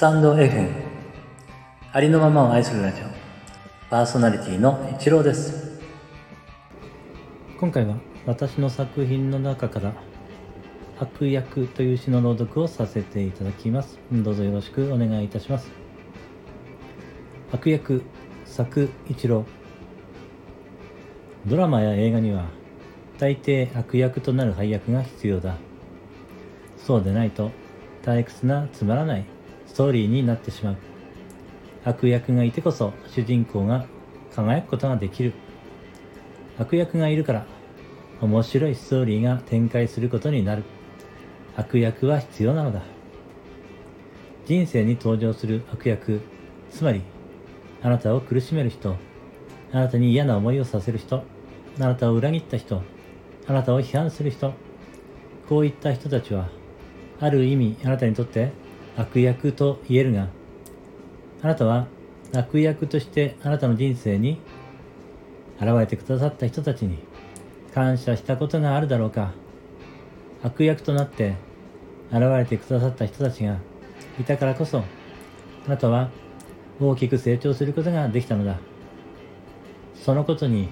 タンド FM ありのままを愛するラジオ。パーソナリティの一郎です。今回は私の作品の中から悪役という詩の朗読をさせていただきます。どうぞよろしくお願いいたします。悪役作一郎ドラマや映画には大抵悪役となる配役が必要だ。そうでないと退屈なつまらない。ストーリーになってしまう。悪役がいてこそ主人公が輝くことができる。悪役がいるから面白いストーリーが展開することになる。悪役は必要なのだ。人生に登場する悪役つまりあなたを苦しめる人あなたに嫌な思いをさせる人あなたを裏切った人あなたを批判する人。こういった人たちはある意味あなたにとって悪役と言えるがあなたは悪役としてあなたの人生に現れてくださった人たちに感謝したことがあるだろうか。悪役となって現れてくださった人たちがいたからこそあなたは大きく成長することができたのだ。そのことに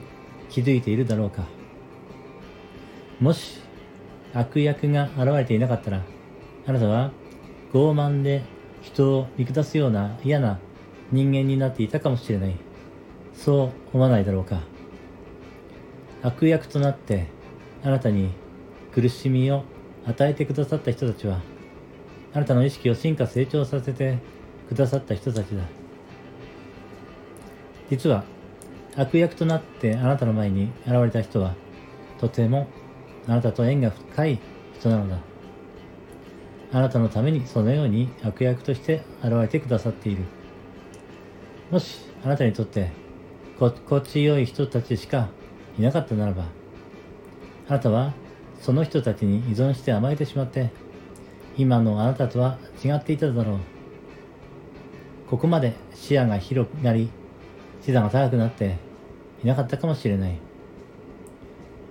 気づいているだろうか。もし悪役が現れていなかったらあなたは傲慢で人を見下すような嫌な人間になっていたかもしれない。そう思わないだろうか。悪役となってあなたに苦しみを与えてくださった人たちは、あなたの意識を進化成長させてくださった人たちだ。実は、悪役となってあなたの前に現れた人は、とてもあなたと縁が深い人なのだ。あなたのためにそのように悪役として現れてくださっている。もしあなたにとって心地よい人たちしかいなかったならば、あなたはその人たちに依存して甘えてしまって、今のあなたとは違っていただろう。ここまで視野が広くなり、視座が高くなっていなかったかもしれない。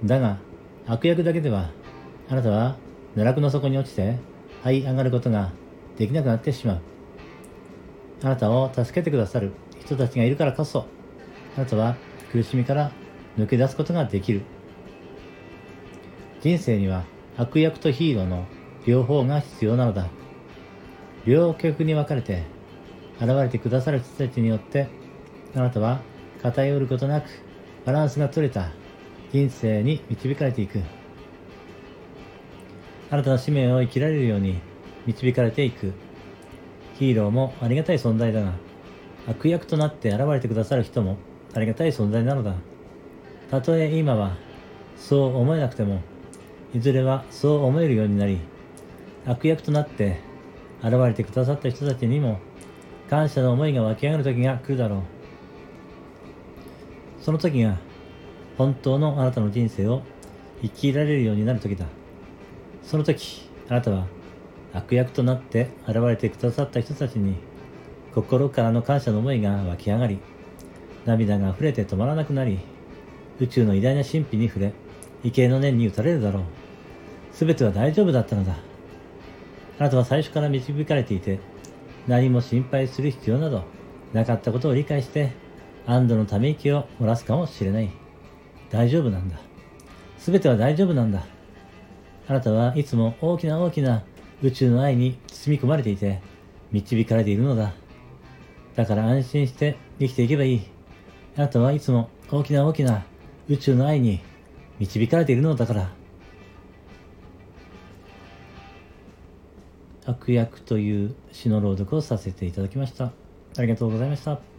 だが、悪役だけでは、あなたは奈落の底に落ちて這い上がることができなくなってしまう。あなたを助けてくださる人たちがいるからこそ、あなたは苦しみから抜け出すことができる。人生には悪役とヒーローの両方が必要なのだ。両極に分かれて現れてくださる人たちによって、あなたは偏ることなくバランスが取れた人生に導かれていく。あなたの使命を生きられるように導かれていく。ヒーローもありがたい存在だが、悪役となって現れてくださる人もありがたい存在なのだ。たとえ今はそう思えなくても、いずれはそう思えるようになり、悪役となって現れてくださった人たちにも感謝の思いが湧き上がる時が来るだろう。その時が本当のあなたの人生を生きられるようになる時だ。その時、あなたは悪役となって現れてくださった人たちに心からの感謝の思いが湧き上がり、涙が溢れて止まらなくなり、宇宙の偉大な神秘に触れ、畏敬の念に打たれるだろう。すべては大丈夫だったのだ。あなたは最初から導かれていて、何も心配する必要などなかったことを理解して、安堵のため息を漏らすかもしれない。大丈夫なんだ。すべては大丈夫なんだ。あなたはいつも大きな大きな宇宙の愛に包み込まれていて、導かれているのだ。だから安心して生きていけばいい。あなたはいつも大きな大きな宇宙の愛に導かれているのだから。悪役という詩の朗読をさせていただきました。ありがとうございました。